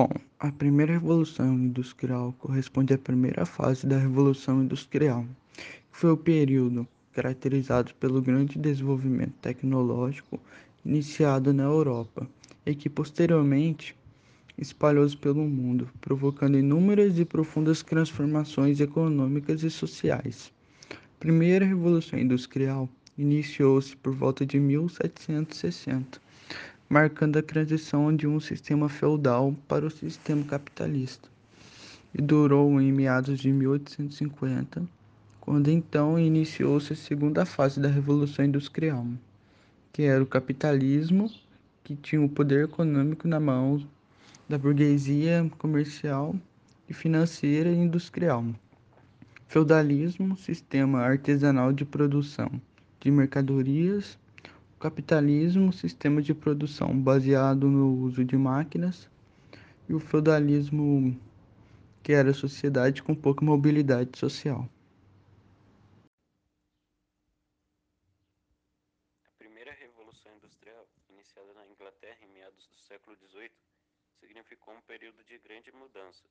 Bom, a primeira revolução industrial corresponde à primeira fase da Revolução Industrial, que foi o período caracterizado pelo grande desenvolvimento tecnológico iniciado na Europa e que posteriormente espalhou-se pelo mundo, provocando inúmeras e profundas transformações econômicas e sociais. A primeira revolução industrial iniciou-se por volta de 1760 marcando a transição de um sistema feudal para o sistema capitalista, e durou em meados de 1850, quando então iniciou-se a segunda fase da Revolução Industrial, que era o capitalismo, que tinha o poder econômico na mão da burguesia comercial e financeira e industrial. Feudalismo, sistema artesanal de produção de mercadorias capitalismo, sistema de produção baseado no uso de máquinas, e o feudalismo, que era sociedade com pouca mobilidade social. A primeira revolução industrial, iniciada na Inglaterra em meados do século XVIII, significou um período de grande mudança.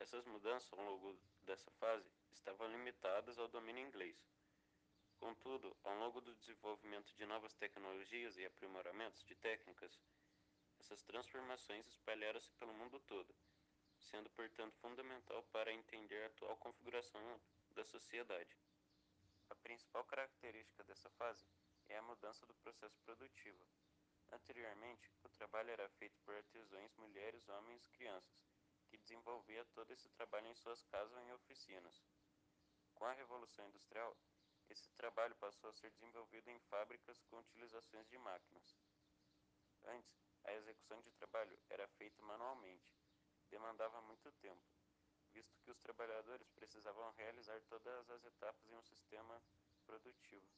Essas mudanças, ao longo dessa fase, estavam limitadas ao domínio inglês. Contudo, ao longo do desenvolvimento de novas tecnologias e aprimoramentos de técnicas, essas transformações espalharam-se pelo mundo todo, sendo, portanto, fundamental para entender a atual configuração da sociedade. A principal característica dessa fase é a mudança do processo produtivo. Anteriormente, o trabalho era feito por artesãos, mulheres, homens e crianças, que desenvolvia todo esse trabalho em suas casas ou em oficinas. Com a Revolução Industrial, esse trabalho passou a ser desenvolvido em fábricas com utilizações de máquinas. Antes, a execução de trabalho era feita manualmente, demandava muito tempo, visto que os trabalhadores precisavam realizar todas as etapas em um sistema produtivo.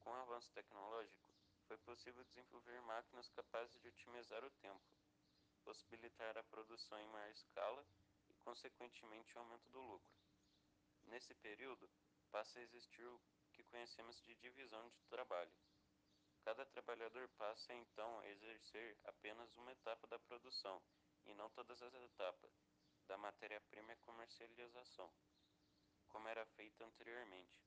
Com o avanço tecnológico, foi possível desenvolver máquinas capazes de otimizar o tempo, possibilitar a produção em maior escala e, consequentemente, o aumento do lucro. Nesse período, passa a existir o que conhecemos de divisão de trabalho. Cada trabalhador passa então a exercer apenas uma etapa da produção e não todas as etapas da matéria-prima e comercialização, como era feito anteriormente.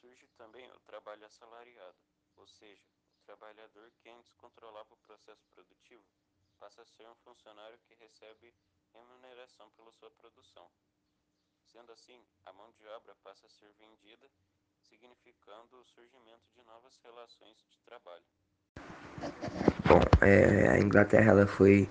Surge também o trabalho assalariado, ou seja, o trabalhador que antes controlava o processo produtivo passa a ser um funcionário que recebe remuneração pela sua produção. Sendo assim, a mão de obra passa a ser vendida, significando o surgimento de novas relações de trabalho. Bom, é, a Inglaterra ela foi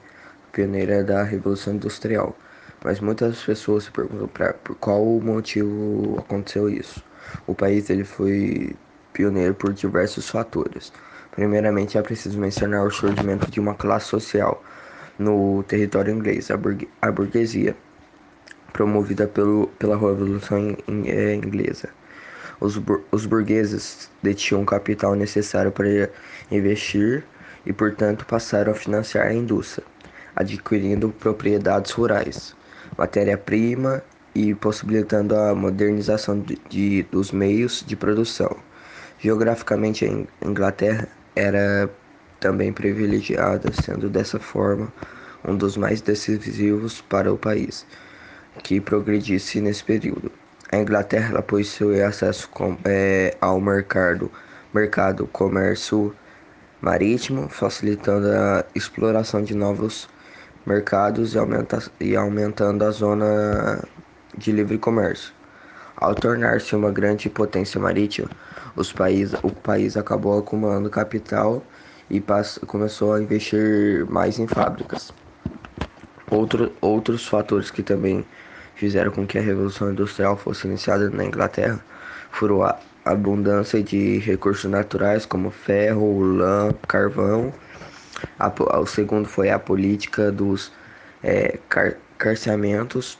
pioneira da Revolução Industrial, mas muitas pessoas se perguntam pra, por qual motivo aconteceu isso. O país ele foi pioneiro por diversos fatores. Primeiramente, é preciso mencionar o surgimento de uma classe social no território inglês, a, burgue a burguesia promovida pelo, pela Revolução é, Inglesa. Os, os burgueses detinham o capital necessário para investir e, portanto, passaram a financiar a indústria, adquirindo propriedades rurais, matéria-prima e possibilitando a modernização de, de, dos meios de produção. Geograficamente, a Inglaterra era também privilegiada, sendo dessa forma um dos mais decisivos para o país que progredisse nesse período. A Inglaterra possuía acesso com, é, ao mercado, mercado comércio marítimo, facilitando a exploração de novos mercados e, aumenta, e aumentando a zona de livre comércio. Ao tornar-se uma grande potência marítima, os país, o país acabou acumulando capital e começou a investir mais em fábricas. Outro, outros fatores que também fizeram com que a Revolução Industrial fosse iniciada na Inglaterra foram a abundância de recursos naturais como ferro, lã, carvão. A, o segundo foi a política dos é, car, carceamentos.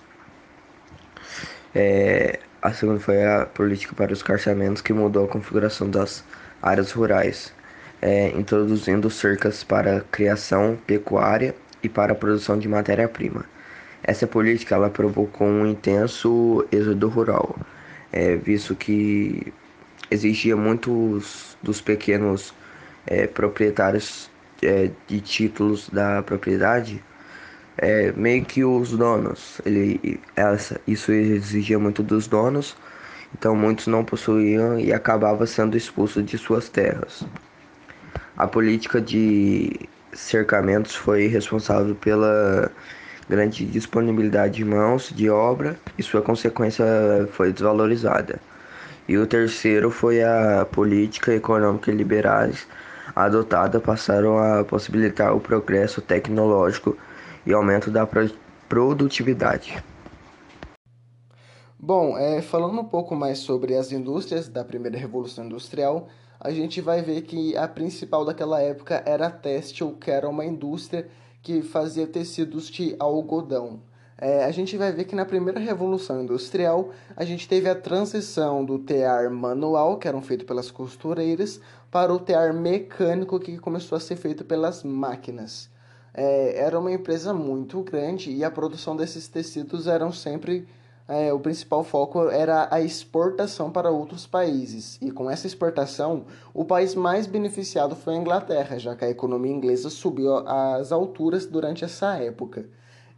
É, a segunda foi a política para os carceamentos que mudou a configuração das áreas rurais, é, introduzindo cercas para criação pecuária e para a produção de matéria-prima. Essa política ela provocou um intenso êxodo rural, é, visto que exigia muitos dos pequenos é, proprietários é, de títulos da propriedade, é, meio que os donos. Ele, essa, isso exigia muito dos donos, então muitos não possuíam e acabava sendo expulso de suas terras. A política de cercamentos foi responsável pela grande disponibilidade de mãos de obra e sua consequência foi desvalorizada. E o terceiro foi a política econômica liberais adotada passaram a possibilitar o progresso tecnológico e aumento da produtividade. Bom, é, falando um pouco mais sobre as indústrias da primeira revolução industrial, a gente vai ver que a principal daquela época era a têxtil, que era uma indústria que fazia tecidos de algodão. É, a gente vai ver que na primeira revolução industrial a gente teve a transição do tear manual, que eram feitos pelas costureiras, para o tear mecânico, que começou a ser feito pelas máquinas. É, era uma empresa muito grande e a produção desses tecidos eram sempre é, o principal foco era a exportação para outros países. E com essa exportação, o país mais beneficiado foi a Inglaterra, já que a economia inglesa subiu às alturas durante essa época.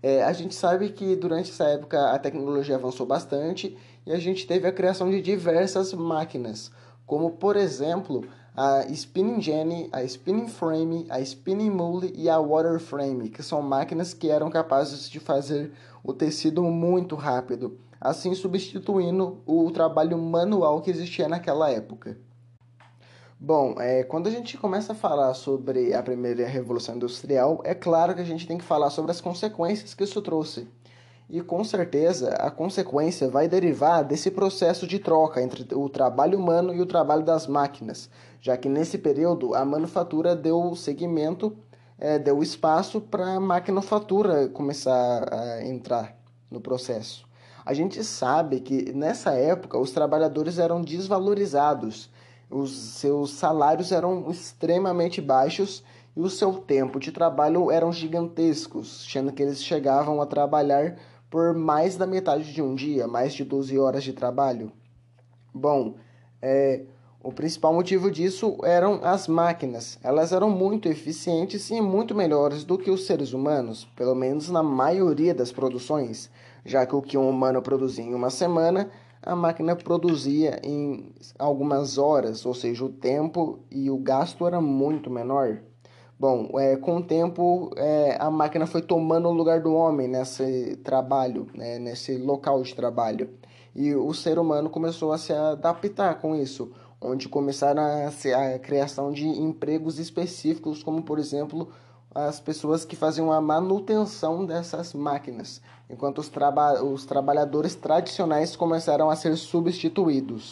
É, a gente sabe que durante essa época a tecnologia avançou bastante e a gente teve a criação de diversas máquinas, como por exemplo a spinning jenny, a spinning frame, a spinning mule e a water frame, que são máquinas que eram capazes de fazer o tecido muito rápido, assim substituindo o trabalho manual que existia naquela época. Bom, é, quando a gente começa a falar sobre a primeira revolução industrial, é claro que a gente tem que falar sobre as consequências que isso trouxe. E com certeza a consequência vai derivar desse processo de troca entre o trabalho humano e o trabalho das máquinas, já que nesse período a manufatura deu segmento, é, deu espaço para a maquinofatura começar a entrar no processo. A gente sabe que nessa época os trabalhadores eram desvalorizados os seus salários eram extremamente baixos e o seu tempo de trabalho eram gigantescos, sendo que eles chegavam a trabalhar por mais da metade de um dia, mais de 12 horas de trabalho. Bom, é, o principal motivo disso eram as máquinas. Elas eram muito eficientes e muito melhores do que os seres humanos, pelo menos na maioria das produções, já que o que um humano produzia em uma semana a máquina produzia em algumas horas, ou seja, o tempo e o gasto era muito menor. Bom, é, com o tempo é, a máquina foi tomando o lugar do homem nesse trabalho, né, nesse local de trabalho. E o ser humano começou a se adaptar com isso, onde começaram a, ser a criação de empregos específicos, como por exemplo as pessoas que faziam a manutenção dessas máquinas, enquanto os, traba os trabalhadores tradicionais começaram a ser substituídos.